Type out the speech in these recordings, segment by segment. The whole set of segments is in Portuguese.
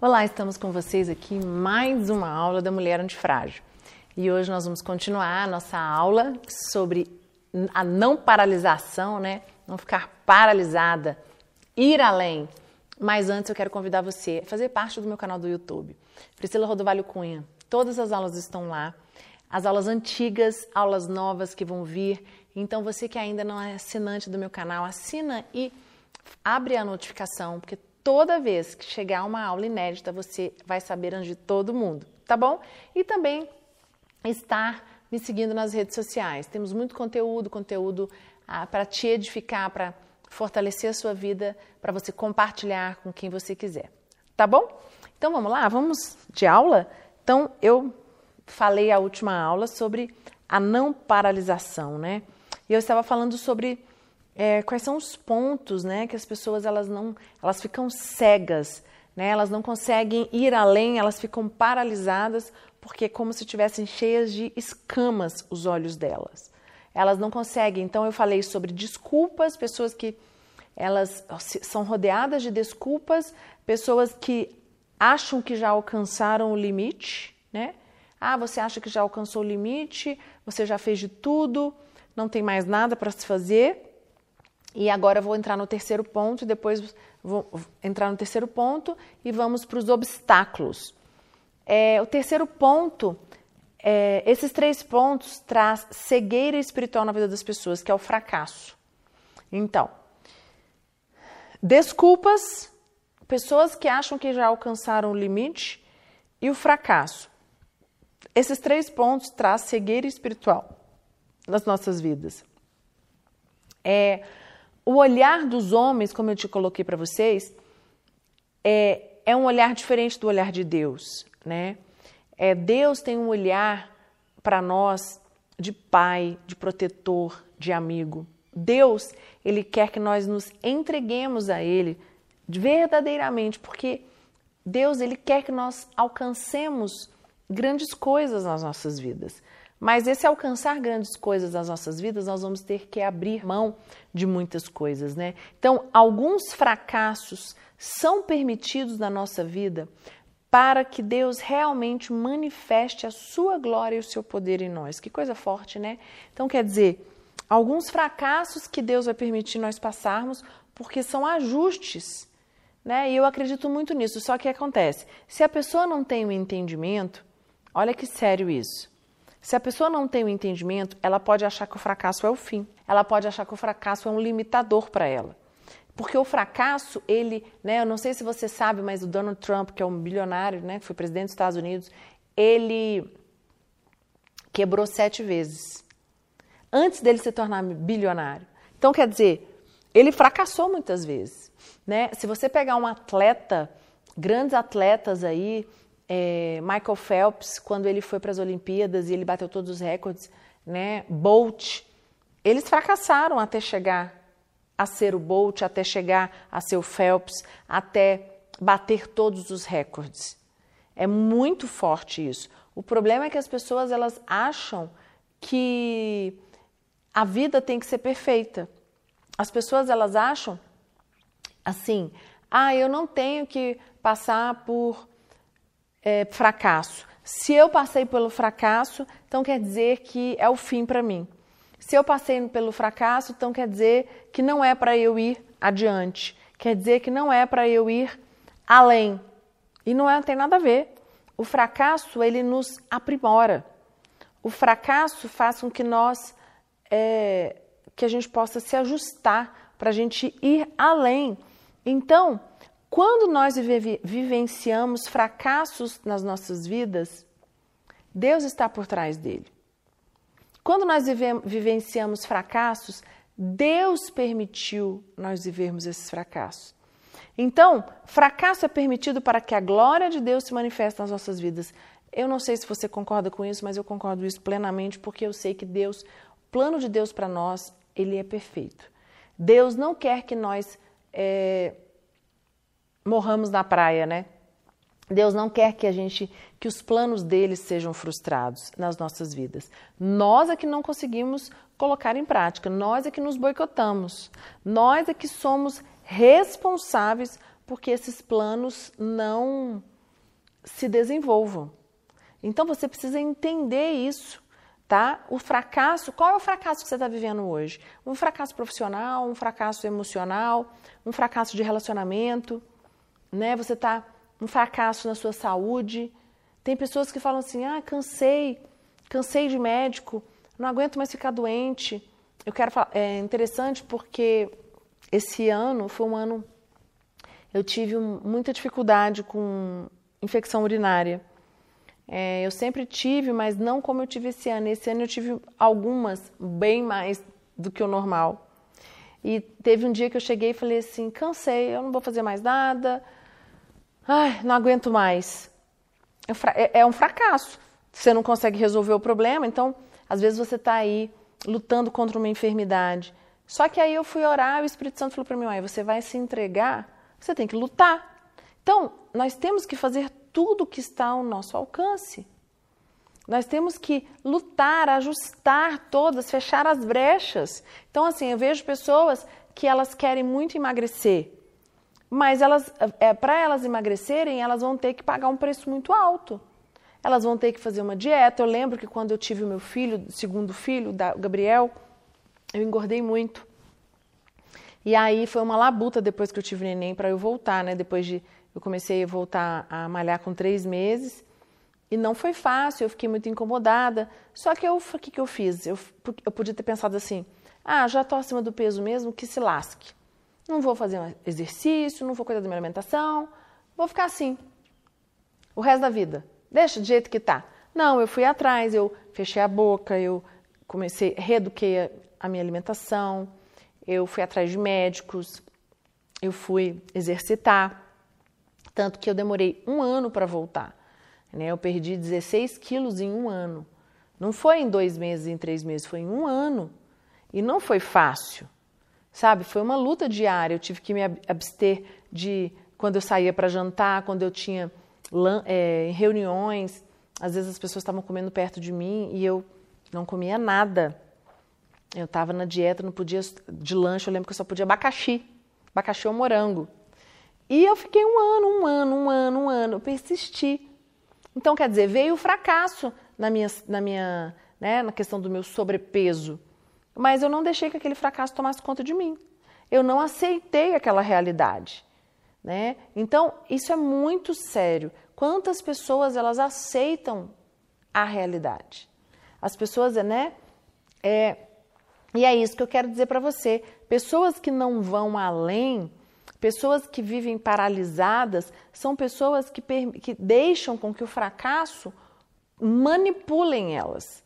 Olá, estamos com vocês aqui mais uma aula da Mulher Antifrágil. E hoje nós vamos continuar a nossa aula sobre a não paralisação, né? Não ficar paralisada, ir além. Mas antes eu quero convidar você a fazer parte do meu canal do YouTube. Priscila Rodovalho Cunha. Todas as aulas estão lá. As aulas antigas, aulas novas que vão vir. Então você que ainda não é assinante do meu canal, assina e abre a notificação, porque toda vez que chegar uma aula inédita, você vai saber antes de todo mundo, tá bom? E também estar me seguindo nas redes sociais. Temos muito conteúdo, conteúdo ah, para te edificar, para fortalecer a sua vida, para você compartilhar com quem você quiser, tá bom? Então vamos lá, vamos de aula? Então eu falei a última aula sobre a não paralisação, né? E eu estava falando sobre é, quais são os pontos, né, que as pessoas elas não, elas ficam cegas, né? Elas não conseguem ir além, elas ficam paralisadas porque é como se tivessem cheias de escamas os olhos delas. Elas não conseguem. Então eu falei sobre desculpas, pessoas que elas são rodeadas de desculpas, pessoas que acham que já alcançaram o limite, né? Ah, você acha que já alcançou o limite, você já fez de tudo, não tem mais nada para se fazer. E agora vou entrar no terceiro ponto, depois vou entrar no terceiro ponto e vamos para os obstáculos. É, o terceiro ponto, é, esses três pontos traz cegueira espiritual na vida das pessoas, que é o fracasso. Então, desculpas, pessoas que acham que já alcançaram o limite e o fracasso. Esses três pontos traz cegueira espiritual nas nossas vidas. É, o olhar dos homens, como eu te coloquei para vocês, é, é um olhar diferente do olhar de Deus, né? É, Deus tem um olhar para nós de pai, de protetor, de amigo. Deus, ele quer que nós nos entreguemos a ele verdadeiramente, porque Deus, ele quer que nós alcancemos grandes coisas nas nossas vidas. Mas esse alcançar grandes coisas nas nossas vidas, nós vamos ter que abrir mão de muitas coisas, né? Então, alguns fracassos são permitidos na nossa vida para que Deus realmente manifeste a sua glória e o seu poder em nós. Que coisa forte, né? Então, quer dizer, alguns fracassos que Deus vai permitir nós passarmos, porque são ajustes, né? E eu acredito muito nisso. Só que acontece, se a pessoa não tem o um entendimento, olha que sério isso. Se a pessoa não tem o entendimento, ela pode achar que o fracasso é o fim. Ela pode achar que o fracasso é um limitador para ela. Porque o fracasso, ele, né, eu não sei se você sabe, mas o Donald Trump, que é um bilionário, né, que foi presidente dos Estados Unidos, ele quebrou sete vezes antes dele se tornar bilionário. Então, quer dizer, ele fracassou muitas vezes. Né? Se você pegar um atleta, grandes atletas aí, é, Michael Phelps, quando ele foi para as Olimpíadas e ele bateu todos os recordes, né? Bolt, eles fracassaram até chegar a ser o Bolt, até chegar a ser o Phelps, até bater todos os recordes. É muito forte isso. O problema é que as pessoas elas acham que a vida tem que ser perfeita. As pessoas elas acham assim: ah, eu não tenho que passar por é, fracasso. Se eu passei pelo fracasso, então quer dizer que é o fim para mim. Se eu passei pelo fracasso, então quer dizer que não é para eu ir adiante. Quer dizer que não é para eu ir além. E não, é, tem nada a ver. O fracasso, ele nos aprimora. O fracasso faz com que nós, é, que a gente possa se ajustar para a gente ir além. Então, quando nós vivenciamos fracassos nas nossas vidas, Deus está por trás dele. Quando nós vivenciamos fracassos, Deus permitiu nós vivermos esses fracassos. Então, fracasso é permitido para que a glória de Deus se manifeste nas nossas vidas. Eu não sei se você concorda com isso, mas eu concordo isso plenamente, porque eu sei que Deus, o plano de Deus para nós, ele é perfeito. Deus não quer que nós é, morramos na praia, né? Deus não quer que a gente, que os planos dele sejam frustrados nas nossas vidas. Nós é que não conseguimos colocar em prática, nós é que nos boicotamos, nós é que somos responsáveis porque esses planos não se desenvolvam. Então você precisa entender isso, tá? O fracasso, qual é o fracasso que você está vivendo hoje? Um fracasso profissional, um fracasso emocional, um fracasso de relacionamento, né? Você está um fracasso na sua saúde. Tem pessoas que falam assim: ah, cansei, cansei de médico, não aguento mais ficar doente. Eu quero falar, é interessante porque esse ano foi um ano eu tive muita dificuldade com infecção urinária. É, eu sempre tive, mas não como eu tive esse ano. Esse ano eu tive algumas, bem mais do que o normal. E teve um dia que eu cheguei e falei assim: cansei, eu não vou fazer mais nada, ai, não aguento mais. É, é um fracasso. Você não consegue resolver o problema, então às vezes você está aí lutando contra uma enfermidade. Só que aí eu fui orar e o Espírito Santo falou para mim: Olha, você vai se entregar, você tem que lutar. Então, nós temos que fazer tudo o que está ao nosso alcance. Nós temos que lutar, ajustar todas, fechar as brechas. Então, assim, eu vejo pessoas que elas querem muito emagrecer, mas elas, é, para elas emagrecerem, elas vão ter que pagar um preço muito alto. Elas vão ter que fazer uma dieta. Eu lembro que quando eu tive o meu filho, segundo filho, da Gabriel, eu engordei muito. E aí foi uma labuta depois que eu tive neném para eu voltar, né? Depois de eu comecei a voltar a malhar com três meses e não foi fácil. Eu fiquei muito incomodada. Só que o que, que eu fiz? Eu, eu podia ter pensado assim: ah, já estou acima do peso mesmo, que se lasque. Não vou fazer um exercício, não vou cuidar da minha alimentação, vou ficar assim o resto da vida. Deixa do jeito que tá. Não, eu fui atrás, eu fechei a boca, eu comecei, reeduquei a, minha alimentação, eu fui atrás de médicos, eu fui exercitar, tanto que eu demorei um ano para voltar. Né? Eu perdi 16 quilos em um ano. Não foi em dois meses, em três meses, foi em um ano. E não foi fácil, sabe? Foi uma luta diária. Eu tive que me abster de quando eu saía para jantar, quando eu tinha é, reuniões. Às vezes as pessoas estavam comendo perto de mim e eu não comia nada. Eu estava na dieta, não podia de lanche, eu lembro que eu só podia abacaxi, abacaxi ou morango. E eu fiquei um ano, um ano, um ano, um ano, eu persisti. Então, quer dizer, veio o fracasso na minha, na minha, né, na questão do meu sobrepeso. Mas eu não deixei que aquele fracasso tomasse conta de mim. Eu não aceitei aquela realidade, né? Então, isso é muito sério. Quantas pessoas elas aceitam a realidade? As pessoas, né, é, e é isso que eu quero dizer para você. Pessoas que não vão além, pessoas que vivem paralisadas, são pessoas que, que deixam com que o fracasso manipulem elas.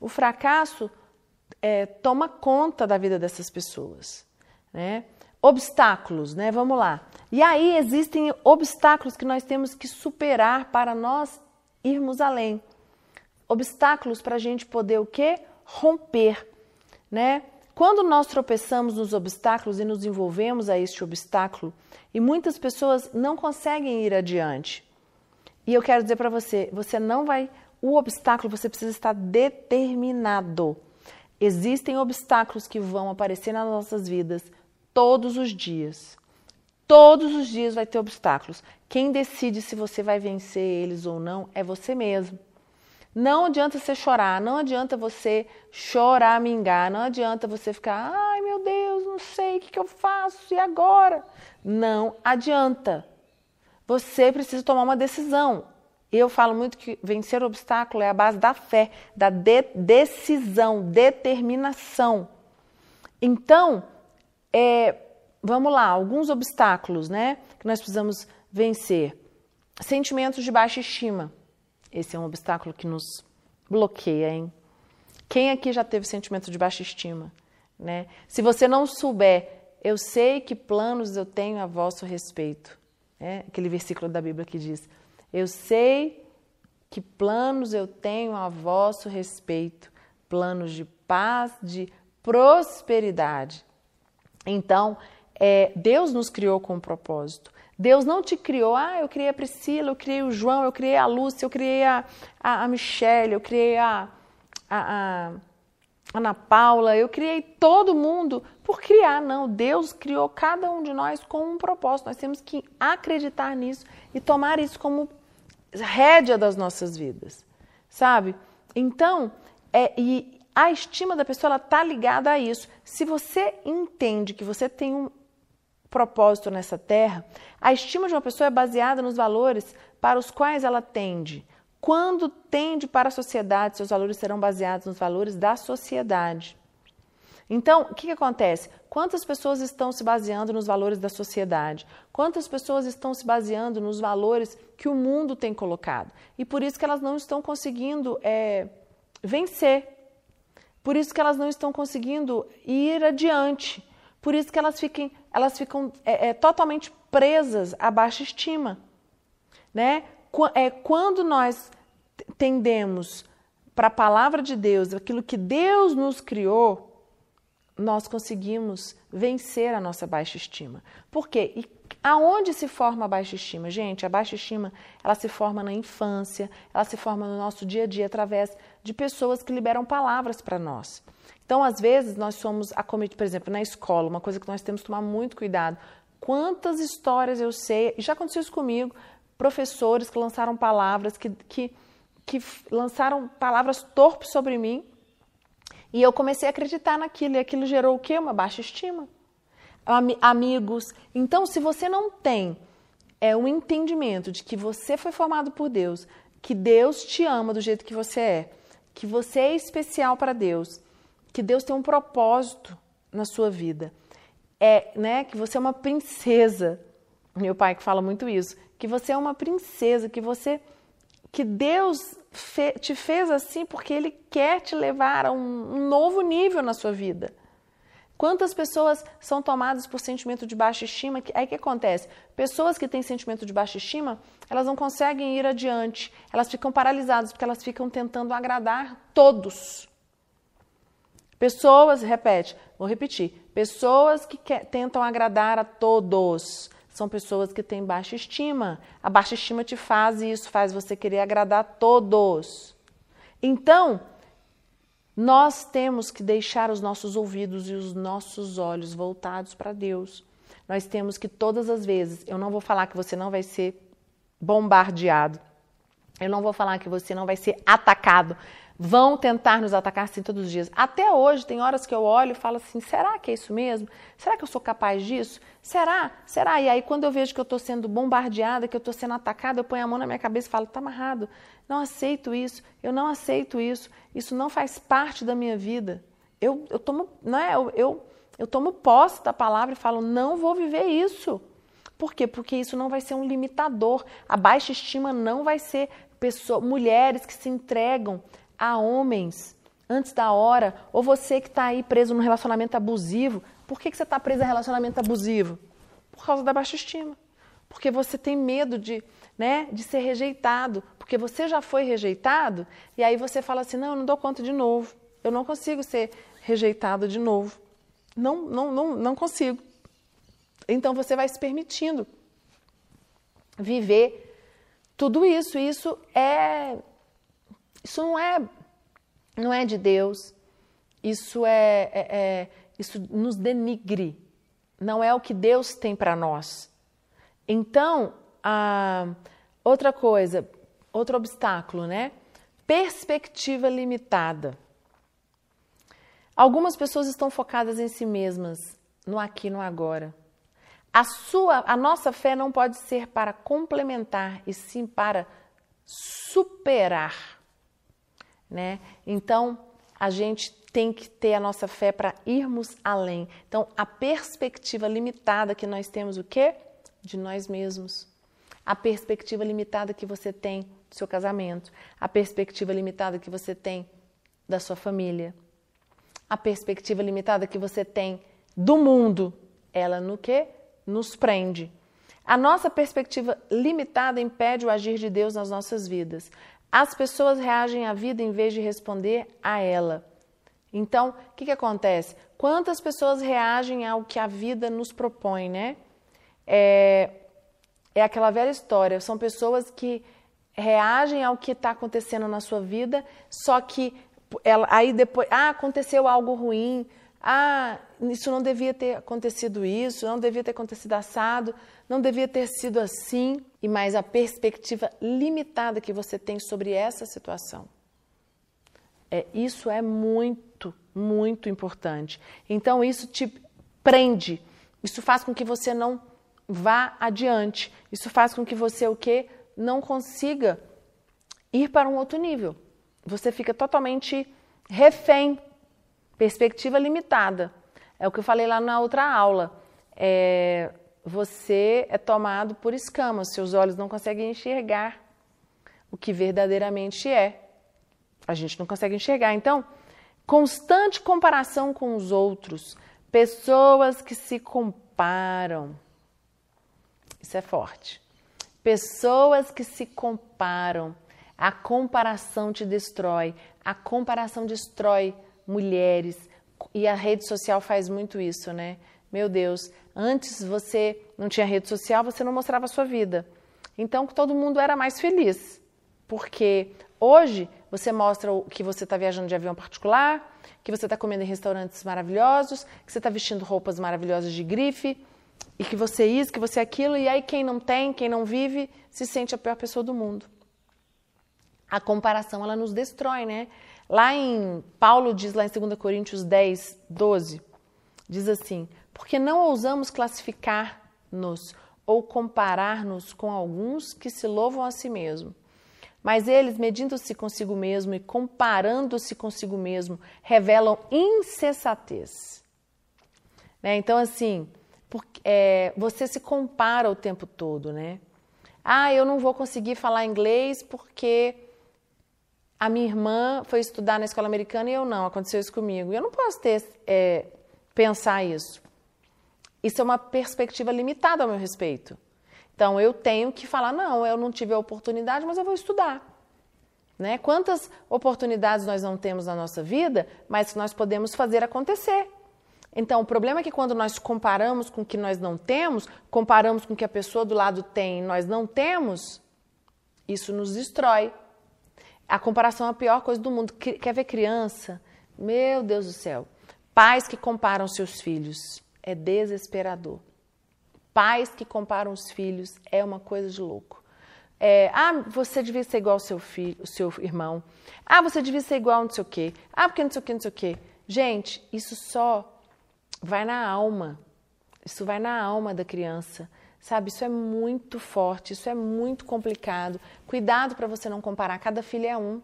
O fracasso é, toma conta da vida dessas pessoas. Né? Obstáculos, né? Vamos lá. E aí existem obstáculos que nós temos que superar para nós irmos além. Obstáculos para a gente poder o quê? Romper né? Quando nós tropeçamos nos obstáculos e nos envolvemos a este obstáculo, e muitas pessoas não conseguem ir adiante. E eu quero dizer para você, você não vai, o obstáculo você precisa estar determinado. Existem obstáculos que vão aparecer nas nossas vidas todos os dias. Todos os dias vai ter obstáculos. Quem decide se você vai vencer eles ou não é você mesmo. Não adianta você chorar, não adianta você chorar, mingar, não adianta você ficar, ai meu Deus, não sei o que, que eu faço, e agora? Não adianta. Você precisa tomar uma decisão. Eu falo muito que vencer o obstáculo é a base da fé, da de decisão, determinação. Então, é, vamos lá, alguns obstáculos né, que nós precisamos vencer. Sentimentos de baixa estima. Esse é um obstáculo que nos bloqueia, hein? Quem aqui já teve sentimento de baixa estima? Né? Se você não souber, eu sei que planos eu tenho a vosso respeito. Né? Aquele versículo da Bíblia que diz: Eu sei que planos eu tenho a vosso respeito, planos de paz, de prosperidade. Então, é, Deus nos criou com um propósito. Deus não te criou, ah, eu criei a Priscila, eu criei o João, eu criei a Lúcia, eu criei a, a, a Michelle, eu criei a, a, a, Ana Paula, eu criei todo mundo por criar, não. Deus criou cada um de nós com um propósito. Nós temos que acreditar nisso e tomar isso como rédea das nossas vidas, sabe? Então, é, e a estima da pessoa está ligada a isso. Se você entende que você tem um propósito nessa terra, a estima de uma pessoa é baseada nos valores para os quais ela tende. Quando tende para a sociedade, seus valores serão baseados nos valores da sociedade. Então, o que, que, acontece? Quantas pessoas estão se baseando nos valores da sociedade? Quantas pessoas estão se baseando nos valores que o mundo tem colocado? E por isso que elas não estão conseguindo é, vencer. Por isso que elas não estão conseguindo ir adiante. Por isso que elas, fiquem, elas ficam é, é, totalmente presas à baixa estima. Né? É, quando nós tendemos para a palavra de Deus, aquilo que Deus nos criou, nós conseguimos vencer a nossa baixa estima. Por quê? E aonde se forma a baixa estima? Gente, a baixa estima, ela se forma na infância, ela se forma no nosso dia a dia através de pessoas que liberam palavras para nós. Então, às vezes, nós somos acometidos, por exemplo, na escola, uma coisa que nós temos que tomar muito cuidado. Quantas histórias eu sei, e já aconteceu isso comigo, professores que lançaram palavras, que, que, que lançaram palavras torpes sobre mim, e eu comecei a acreditar naquilo, e aquilo gerou o quê? Uma baixa estima. Am amigos. Então, se você não tem é um entendimento de que você foi formado por Deus, que Deus te ama do jeito que você é, que você é especial para Deus, que Deus tem um propósito na sua vida, é, né, que você é uma princesa. Meu pai que fala muito isso, que você é uma princesa, que você que Deus te fez assim porque Ele quer te levar a um, novo nível na sua vida. Quantas pessoas são tomadas por sentimento de baixa estima? Aí que acontece? Pessoas que têm sentimento de baixa estima, elas não conseguem ir adiante, elas ficam paralisadas porque elas ficam tentando agradar todos. Pessoas, repete, vou repetir, pessoas que tentam agradar a todos são pessoas que têm baixa estima. A baixa estima te faz isso, faz você querer agradar a todos. Então, nós temos que deixar os nossos ouvidos e os nossos olhos voltados para Deus. Nós temos que todas as vezes, eu não vou falar que você não vai ser bombardeado, eu não vou falar que você não vai ser atacado, vão tentar nos atacar assim todos os dias. Até hoje, tem horas que eu olho e falo assim: será que é isso mesmo? Será que eu sou capaz disso? Será? Será? E aí, quando eu vejo que eu estou sendo bombardeada, que eu estou sendo atacada, eu ponho a mão na minha cabeça e falo: está amarrado. Não aceito isso. Eu não aceito isso. Isso não faz parte da minha vida. Eu, eu tomo, não é? Eu, eu, eu tomo posse da palavra e falo: não vou viver isso. Por quê? Porque isso não vai ser um limitador. A baixa estima não vai ser pessoa, mulheres que se entregam a homens antes da hora, ou você que está aí preso num relacionamento abusivo, por que, que você está preso a relacionamento abusivo? Por causa da baixa estima. Porque você tem medo de, né, de ser rejeitado, porque você já foi rejeitado, e aí você fala assim: não, eu não dou conta de novo, eu não consigo ser rejeitado de novo. Não, não, não, não consigo. Então você vai se permitindo viver tudo isso. Isso é isso não é, não é de Deus. Isso é, é, é isso nos denigre. Não é o que Deus tem para nós. Então, a, outra coisa, outro obstáculo, né? Perspectiva limitada. Algumas pessoas estão focadas em si mesmas, no aqui, no agora. A sua, a nossa fé não pode ser para complementar e sim para superar né? Então, a gente tem que ter a nossa fé para irmos além. Então, a perspectiva limitada que nós temos o quê? De nós mesmos. A perspectiva limitada que você tem do seu casamento, a perspectiva limitada que você tem da sua família, a perspectiva limitada que você tem do mundo, ela no que nos prende. A nossa perspectiva limitada impede o agir de Deus nas nossas vidas. As pessoas reagem à vida em vez de responder a ela. Então, o que, que acontece? Quantas pessoas reagem ao que a vida nos propõe, né? É, é aquela velha história. São pessoas que reagem ao que está acontecendo na sua vida, só que ela, aí depois, ah, aconteceu algo ruim, ah, isso não devia ter acontecido isso, não devia ter acontecido assado, não devia ter sido assim, e mais a perspectiva limitada que você tem sobre essa situação. É, isso é muito, muito importante. Então isso te prende, isso faz com que você não vá adiante, isso faz com que você o quê? Não consiga ir para um outro nível. Você fica totalmente refém Perspectiva limitada. É o que eu falei lá na outra aula. É, você é tomado por escamas, seus olhos não conseguem enxergar o que verdadeiramente é. A gente não consegue enxergar. Então, constante comparação com os outros, pessoas que se comparam. Isso é forte. Pessoas que se comparam. A comparação te destrói. A comparação destrói mulheres, e a rede social faz muito isso, né? Meu Deus, antes você não tinha rede social, você não mostrava a sua vida. Então todo mundo era mais feliz, porque hoje você mostra que você está viajando de avião particular, que você está comendo em restaurantes maravilhosos, que você está vestindo roupas maravilhosas de grife, e que você é isso, que você é aquilo, e aí quem não tem, quem não vive, se sente a pior pessoa do mundo. A comparação, ela nos destrói, né? Lá em Paulo diz lá em 2 Coríntios 10, 12, diz assim: "Porque não ousamos classificar-nos ou comparar-nos com alguns que se louvam a si mesmo, mas eles, medindo-se consigo mesmo e comparando-se consigo mesmo, revelam insensatez." Né? Então, assim, porque, é, você se compara o tempo todo, né? Ah, eu não vou conseguir falar inglês porque a minha irmã foi estudar na escola americana e eu não, aconteceu isso comigo. Eu não posso ter, é, pensar isso. Isso é uma perspectiva limitada ao meu respeito. Então eu tenho que falar, não, eu não tive a oportunidade, mas eu vou estudar. Né? Quantas oportunidades nós não temos na nossa vida, mas que nós podemos fazer acontecer. Então, o problema é que quando nós comparamos com o que nós não temos, comparamos com o que a pessoa do lado tem e nós não temos, isso nos destrói. A comparação é a pior coisa do mundo. Quer ver criança? Meu Deus do céu. Pais que comparam seus filhos. É desesperador. Pais que comparam os filhos é uma coisa de louco. É, ah, você devia ser igual ao seu filho, o seu irmão. Ah, você devia ser igual não sei o quê. Ah, porque não sei o quê, não sei o quê. Gente, isso só vai na alma. Isso vai na alma da criança. Sabe, isso é muito forte, isso é muito complicado. Cuidado para você não comparar, cada filho é um.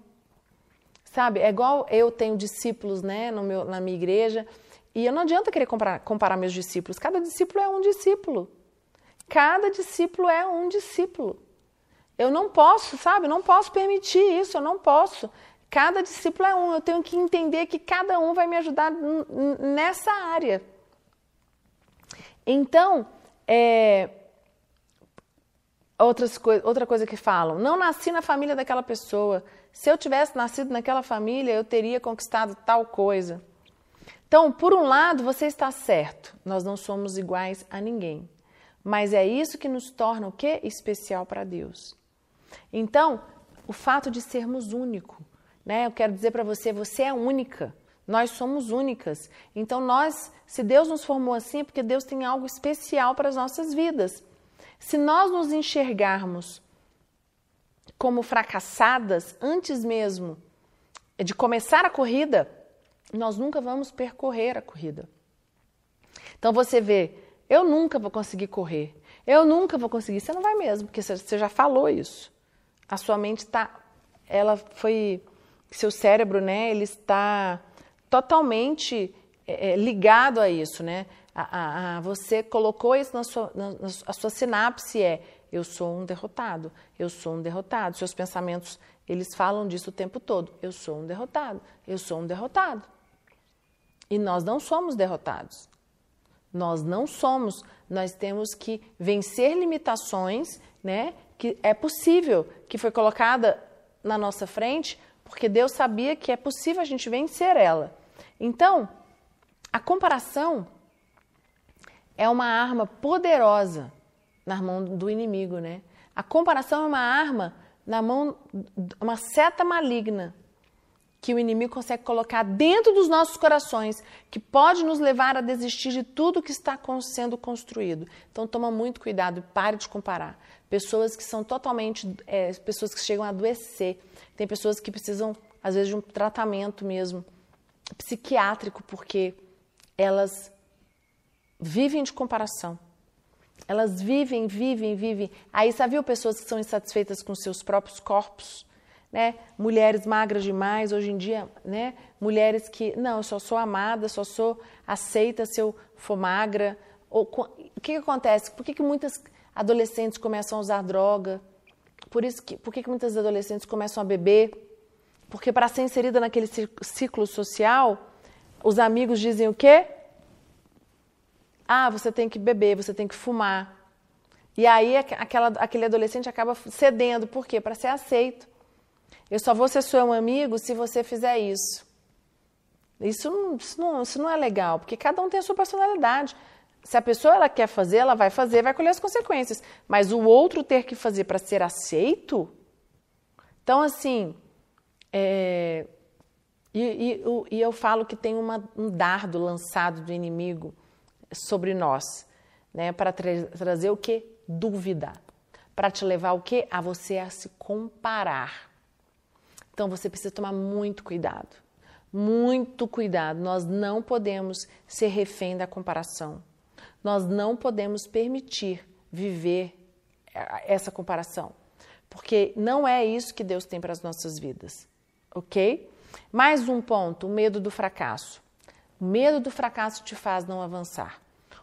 Sabe, é igual eu tenho discípulos né, no meu, na minha igreja, e eu não adianta querer comparar, comparar meus discípulos, cada discípulo é um discípulo. Cada discípulo é um discípulo. Eu não posso, sabe, não posso permitir isso, eu não posso. Cada discípulo é um, eu tenho que entender que cada um vai me ajudar nessa área. Então, é, outras coi outra coisa que falam, não nasci na família daquela pessoa. Se eu tivesse nascido naquela família, eu teria conquistado tal coisa. Então, por um lado, você está certo, nós não somos iguais a ninguém. Mas é isso que nos torna o quê? Especial para Deus. Então, o fato de sermos único, né? Eu quero dizer para você, você é única. Nós somos únicas. Então, nós, se Deus nos formou assim, é porque Deus tem algo especial para as nossas vidas. Se nós nos enxergarmos como fracassadas antes mesmo de começar a corrida, nós nunca vamos percorrer a corrida. Então você vê, eu nunca vou conseguir correr, eu nunca vou conseguir. Você não vai mesmo, porque você já falou isso. A sua mente está, ela foi, seu cérebro, né? Ele está totalmente é, ligado a isso, né? a, a, a, você colocou isso na sua, na, na, sua sinapse é eu sou um derrotado, eu sou um derrotado. Seus pensamentos, eles falam disso o tempo todo. Eu sou um derrotado, eu sou um derrotado. E nós não somos derrotados. Nós não somos, nós temos que vencer limitações, né, que é possível, que foi colocada na nossa frente, porque Deus sabia que é possível a gente vencer ela. Então, a comparação é uma arma poderosa na mão do inimigo, né? A comparação é uma arma na mão, uma seta maligna que o inimigo consegue colocar dentro dos nossos corações, que pode nos levar a desistir de tudo que está sendo construído. Então toma muito cuidado e pare de comparar. Pessoas que são totalmente, é, pessoas que chegam a adoecer. Tem pessoas que precisam, às vezes, de um tratamento mesmo psiquiátrico, porque elas vivem de comparação. Elas vivem, vivem, vivem. Aí, você viu pessoas que são insatisfeitas com seus próprios corpos? né? Mulheres magras demais, hoje em dia, né? Mulheres que, não, eu só sou amada, só sou aceita se eu for magra. Ou, o que, que acontece? Por que, que muitas adolescentes começam a usar droga? Por, isso que, por que, que muitas adolescentes começam a beber? Porque para ser inserida naquele ciclo social, os amigos dizem o quê? Ah, você tem que beber, você tem que fumar. E aí aquela, aquele adolescente acaba cedendo. Por quê? Para ser aceito. Eu só vou ser seu amigo se você fizer isso. Isso não, isso não, isso não é legal, porque cada um tem a sua personalidade. Se a pessoa ela quer fazer, ela vai fazer, vai colher as consequências. Mas o outro ter que fazer para ser aceito. Então, assim. É, e, e, e, eu falo que tem uma, um dardo lançado do inimigo sobre nós, né, para tra trazer o que? Dúvida. Para te levar o que? A você a se comparar. Então você precisa tomar muito cuidado. Muito cuidado. Nós não podemos ser refém da comparação. Nós não podemos permitir viver essa comparação. Porque não é isso que Deus tem para as nossas vidas. Ok? Mais um ponto: o medo do fracasso. O medo do fracasso te faz não avançar.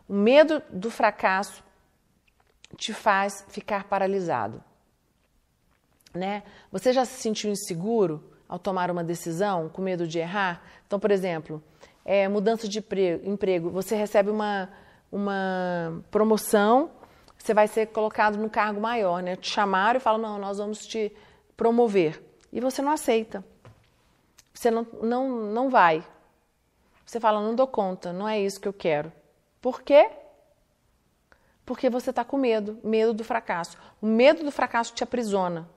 O medo do fracasso te faz ficar paralisado né? Você já se sentiu inseguro ao tomar uma decisão, com medo de errar? Então, por exemplo, é, mudança de emprego, você recebe uma, uma promoção, você vai ser colocado no cargo maior, né? Te chamaram e falam, não, nós vamos te promover. E você não aceita. Você não, não, não vai. Você fala, não dou conta, não é isso que eu quero. Por quê? Porque você está com medo, medo do fracasso. O medo do fracasso te aprisiona.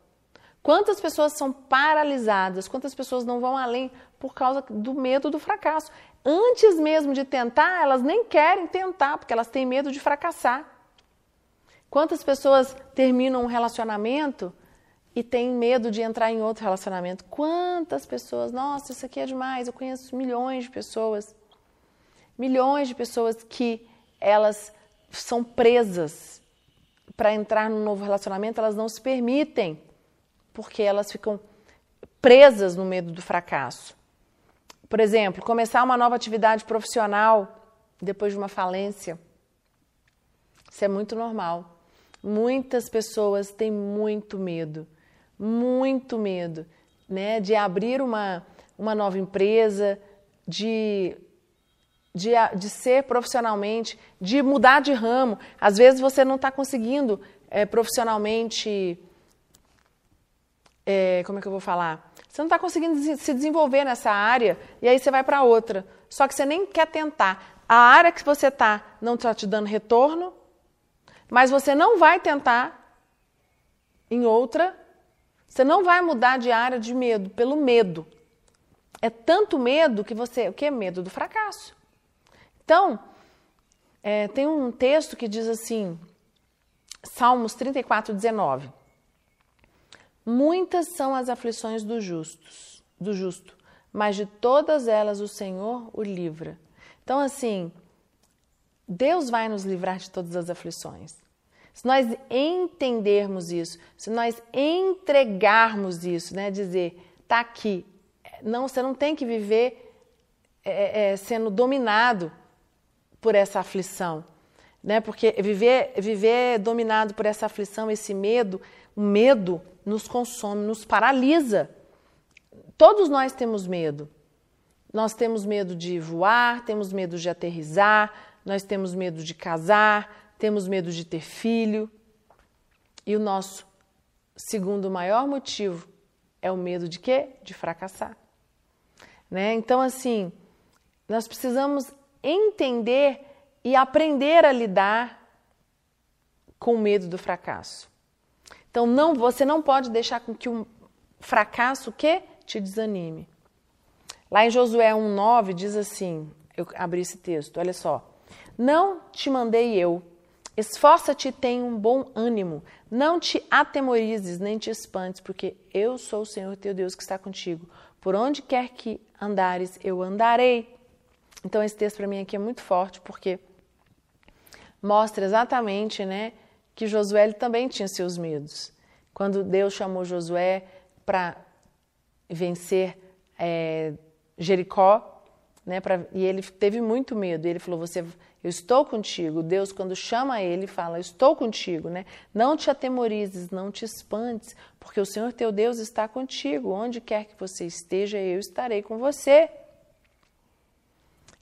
Quantas pessoas são paralisadas? Quantas pessoas não vão além por causa do medo do fracasso? Antes mesmo de tentar, elas nem querem tentar, porque elas têm medo de fracassar. Quantas pessoas terminam um relacionamento e têm medo de entrar em outro relacionamento? Quantas pessoas, nossa, isso aqui é demais, eu conheço milhões de pessoas. Milhões de pessoas que elas são presas para entrar num novo relacionamento, elas não se permitem porque elas ficam presas no medo do fracasso. Por exemplo, começar uma nova atividade profissional depois de uma falência. Isso é muito normal. Muitas pessoas têm muito medo, muito medo, né, de abrir uma, uma nova empresa, de, de, de ser profissionalmente, de mudar de ramo. Às vezes você não está conseguindo é, profissionalmente é, como é que eu vou falar? Você não está conseguindo se desenvolver nessa área e aí você vai para outra. Só que você nem quer tentar. A área que você está não está te dando retorno, mas você não vai tentar em outra. Você não vai mudar de área de medo, pelo medo. É tanto medo que você. O que é medo? Do fracasso. Então, é, tem um texto que diz assim, Salmos 34, 19. Muitas são as aflições do justos, do justo, mas de todas elas o Senhor o livra. Então assim, Deus vai nos livrar de todas as aflições. Se nós entendermos isso, se nós entregarmos isso, né, dizer, tá aqui, não, você não tem que viver é, é, sendo dominado por essa aflição, né? Porque viver, viver dominado por essa aflição, esse medo, o medo nos consome, nos paralisa. Todos nós temos medo. Nós temos medo de voar, temos medo de aterrizar, nós temos medo de casar, temos medo de ter filho. E o nosso segundo maior motivo é o medo de quê? De fracassar. Né? Então, assim, nós precisamos entender e aprender a lidar com o medo do fracasso. Então não, você não pode deixar com que o fracasso que te desanime. Lá em Josué 1,9 diz assim: eu abri esse texto, olha só. Não te mandei eu, esforça-te e tenha um bom ânimo, não te atemorizes nem te espantes, porque eu sou o Senhor teu Deus que está contigo. Por onde quer que andares, eu andarei. Então esse texto para mim aqui é muito forte, porque mostra exatamente, né, que Josué também tinha seus medos. Quando Deus chamou Josué para vencer é, Jericó, né, pra, e ele teve muito medo. Ele falou: "Você, eu estou contigo". Deus, quando chama ele, fala: "Estou contigo", né? Não te atemorizes, não te espantes, porque o Senhor teu Deus está contigo. Onde quer que você esteja, eu estarei com você.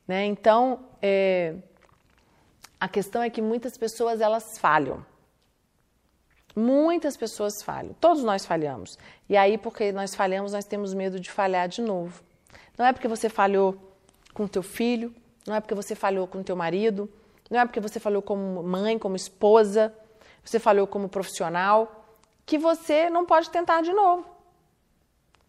Né? Então, é, a questão é que muitas pessoas elas falham. Muitas pessoas falham. Todos nós falhamos. E aí, porque nós falhamos, nós temos medo de falhar de novo. Não é porque você falhou com teu filho, não é porque você falhou com teu marido, não é porque você falhou como mãe, como esposa, você falhou como profissional, que você não pode tentar de novo.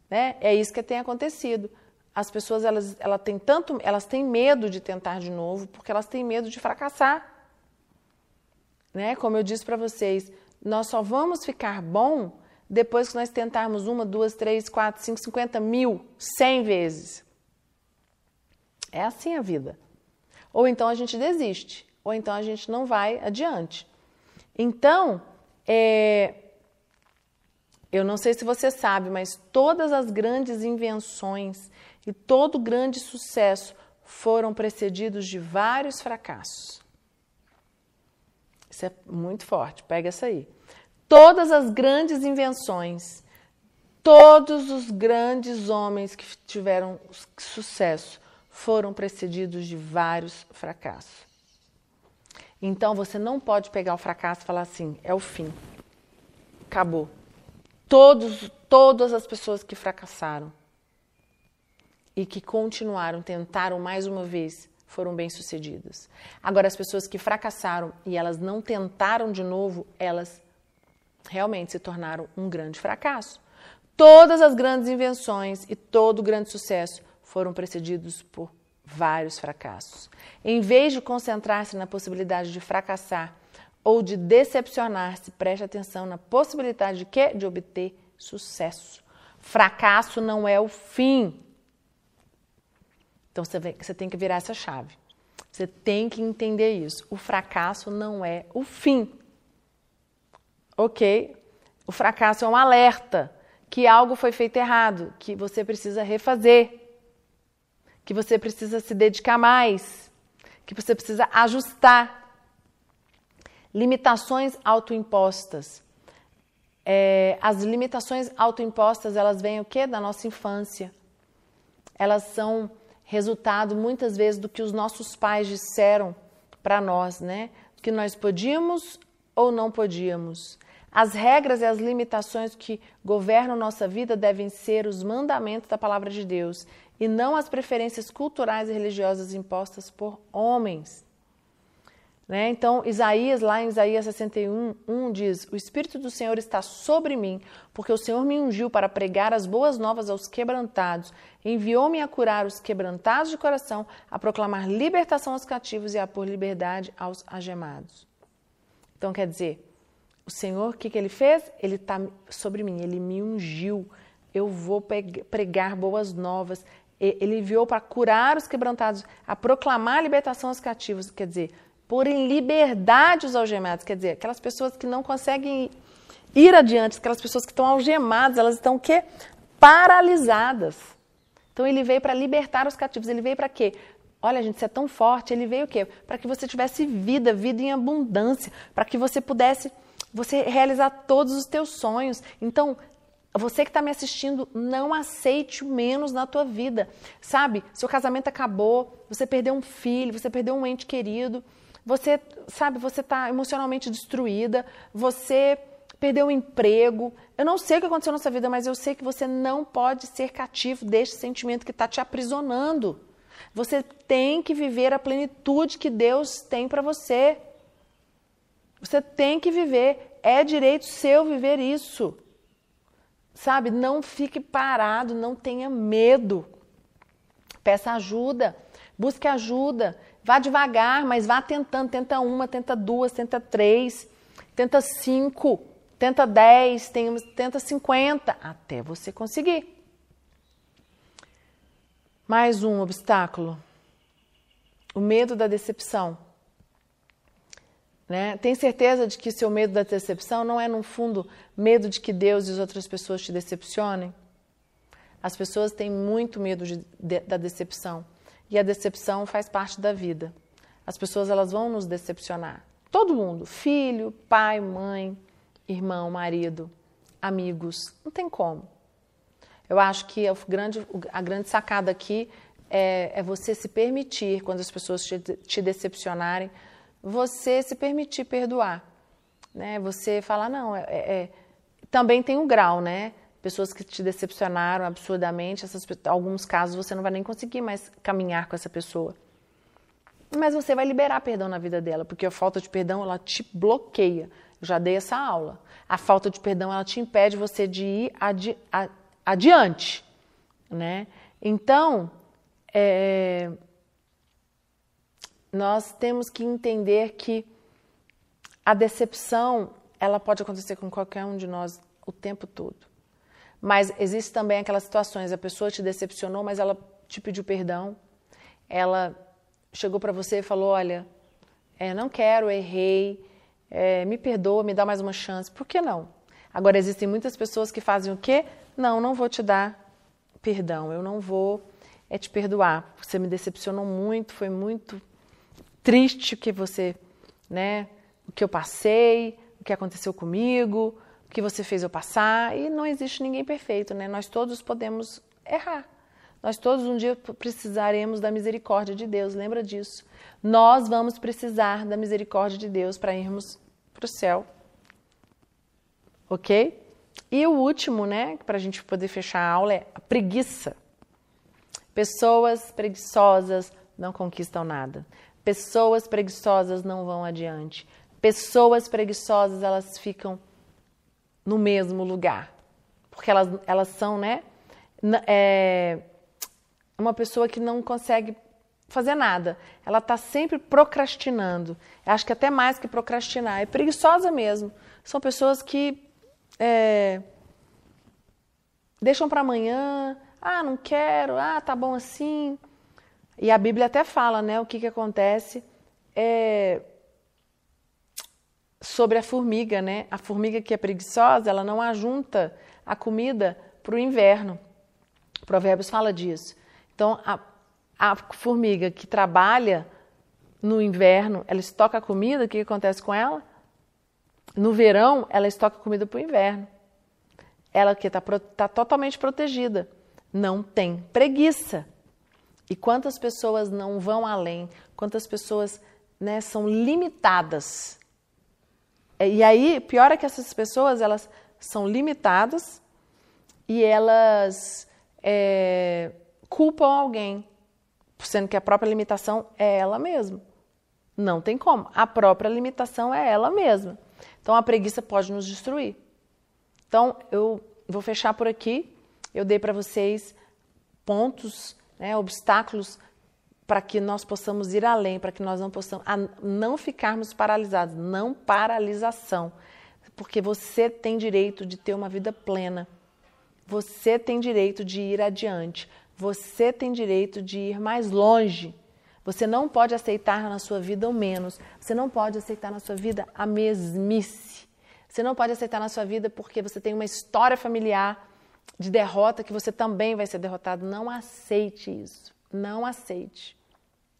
Né? É isso que tem acontecido. As pessoas elas, elas, têm tanto, elas têm medo de tentar de novo porque elas têm medo de fracassar. Né? Como eu disse para vocês, nós só vamos ficar bom depois que nós tentarmos uma, duas, três, quatro, cinco, cinquenta mil, cem vezes. É assim a vida. Ou então a gente desiste, ou então a gente não vai adiante. Então, é, eu não sei se você sabe, mas todas as grandes invenções e todo grande sucesso foram precedidos de vários fracassos. Isso é muito forte, pega essa aí. Todas as grandes invenções, todos os grandes homens que tiveram sucesso foram precedidos de vários fracassos. Então você não pode pegar o fracasso e falar assim: é o fim, acabou. Todos, todas as pessoas que fracassaram e que continuaram, tentaram mais uma vez, foram bem-sucedidas. Agora, as pessoas que fracassaram e elas não tentaram de novo, elas realmente se tornaram um grande fracasso. Todas as grandes invenções e todo grande sucesso foram precedidos por vários fracassos. Em vez de concentrar-se na possibilidade de fracassar ou de decepcionar-se, preste atenção na possibilidade de quê? De obter sucesso. Fracasso não é o fim, então você, tem que virar essa chave. Você tem que entender isso. O fracasso não é o fim. Ok? O fracasso é um alerta que algo foi feito errado, que você precisa refazer, que você precisa se dedicar mais, que você precisa ajustar. Limitações autoimpostas. É, as limitações autoimpostas, elas vêm o quê? Da nossa infância. Elas são resultado muitas vezes do que os nossos pais disseram para nós, né? Que nós podíamos ou não podíamos. As regras e as limitações que governam nossa vida devem ser os mandamentos da palavra de Deus e não as preferências culturais e religiosas impostas por homens. Né? Então, Isaías, lá em Isaías 61, 1 diz: O Espírito do Senhor está sobre mim, porque o Senhor me ungiu para pregar as boas novas aos quebrantados, enviou-me a curar os quebrantados de coração, a proclamar libertação aos cativos e a pôr liberdade aos agemados. Então, quer dizer, o Senhor, o que, que ele fez? Ele está sobre mim, ele me ungiu. Eu vou pregar boas novas. Ele enviou para curar os quebrantados, a proclamar a libertação aos cativos. Quer dizer, por em liberdade os algemados, quer dizer, aquelas pessoas que não conseguem ir adiante, aquelas pessoas que estão algemadas, elas estão o quê? Paralisadas. Então ele veio para libertar os cativos, ele veio para quê? Olha, gente, você é tão forte, ele veio o quê? Para que você tivesse vida, vida em abundância, para que você pudesse você realizar todos os teus sonhos. Então, você que está me assistindo, não aceite o menos na tua vida. Sabe, seu casamento acabou, você perdeu um filho, você perdeu um ente querido, você, sabe, você está emocionalmente destruída, você perdeu o emprego. Eu não sei o que aconteceu na sua vida, mas eu sei que você não pode ser cativo deste sentimento que está te aprisionando. Você tem que viver a plenitude que Deus tem para você. Você tem que viver, é direito seu viver isso. Sabe? Não fique parado, não tenha medo. Peça ajuda, busque ajuda. Vá devagar, mas vá tentando. Tenta uma, tenta duas, tenta três, tenta cinco, tenta dez, tenta cinquenta, até você conseguir. Mais um obstáculo: o medo da decepção. Né? Tem certeza de que seu medo da decepção não é, no fundo, medo de que Deus e as outras pessoas te decepcionem? As pessoas têm muito medo de, de, da decepção. E a decepção faz parte da vida. As pessoas elas vão nos decepcionar. Todo mundo, filho, pai, mãe, irmão, marido, amigos, não tem como. Eu acho que a grande, a grande sacada aqui é, é você se permitir, quando as pessoas te, te decepcionarem, você se permitir perdoar. Né? Você falar, não, é, é, também tem um grau, né? Pessoas que te decepcionaram absurdamente, essas, alguns casos você não vai nem conseguir mais caminhar com essa pessoa. Mas você vai liberar perdão na vida dela, porque a falta de perdão ela te bloqueia. Eu já dei essa aula. A falta de perdão ela te impede você de ir adi adiante, né? Então, é, nós temos que entender que a decepção ela pode acontecer com qualquer um de nós o tempo todo. Mas existe também aquelas situações, a pessoa te decepcionou, mas ela te pediu perdão, ela chegou para você e falou, olha, é, não quero, errei, é, me perdoa, me dá mais uma chance. Por que não? Agora, existem muitas pessoas que fazem o quê? Não, não vou te dar perdão, eu não vou é te perdoar. Você me decepcionou muito, foi muito triste que você, né, o que eu passei, o que aconteceu comigo, o que você fez eu passar, e não existe ninguém perfeito, né? Nós todos podemos errar. Nós todos um dia precisaremos da misericórdia de Deus, lembra disso. Nós vamos precisar da misericórdia de Deus para irmos para o céu. Ok? E o último, né, para a gente poder fechar a aula, é a preguiça. Pessoas preguiçosas não conquistam nada. Pessoas preguiçosas não vão adiante. Pessoas preguiçosas, elas ficam no mesmo lugar. Porque elas, elas são, né? É, uma pessoa que não consegue fazer nada. Ela está sempre procrastinando. Acho que até mais que procrastinar. É preguiçosa mesmo. São pessoas que é, deixam para amanhã. Ah, não quero. Ah, tá bom assim. E a Bíblia até fala, né, o que, que acontece é, sobre a formiga, né? A formiga que é preguiçosa, ela não ajunta a comida para o inverno. Provérbios fala disso. Então, a, a formiga que trabalha no inverno, ela estoca a comida, o que, que acontece com ela? No verão, ela estoca comida para o inverno. Ela que está tá totalmente protegida. Não tem preguiça. E quantas pessoas não vão além, quantas pessoas né, são limitadas. E aí, pior é que essas pessoas, elas são limitadas e elas é, culpam alguém, sendo que a própria limitação é ela mesma. Não tem como. A própria limitação é ela mesma. Então, a preguiça pode nos destruir. Então, eu vou fechar por aqui. Eu dei para vocês pontos né, obstáculos para que nós possamos ir além, para que nós não possamos não ficarmos paralisados, não paralisação, porque você tem direito de ter uma vida plena. Você tem direito de ir adiante. Você tem direito de ir mais longe. Você não pode aceitar na sua vida o menos. Você não pode aceitar na sua vida a mesmice. Você não pode aceitar na sua vida porque você tem uma história familiar de derrota que você também vai ser derrotado. Não aceite isso. Não aceite.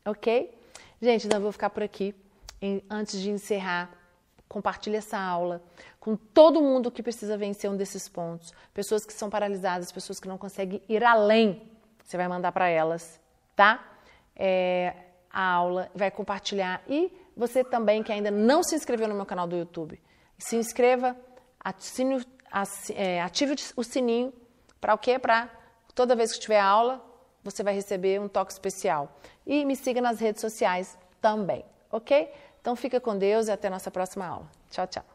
Ok? Gente, então eu vou ficar por aqui. Antes de encerrar, compartilhe essa aula com todo mundo que precisa vencer um desses pontos. Pessoas que são paralisadas, pessoas que não conseguem ir além. Você vai mandar para elas, tá? É, a aula, vai compartilhar. E você também que ainda não se inscreveu no meu canal do YouTube, se inscreva, ative, é, ative o sininho para o quê? Para toda vez que tiver aula, você vai receber um toque especial. E me siga nas redes sociais também, ok? Então fica com Deus e até nossa próxima aula. Tchau, tchau.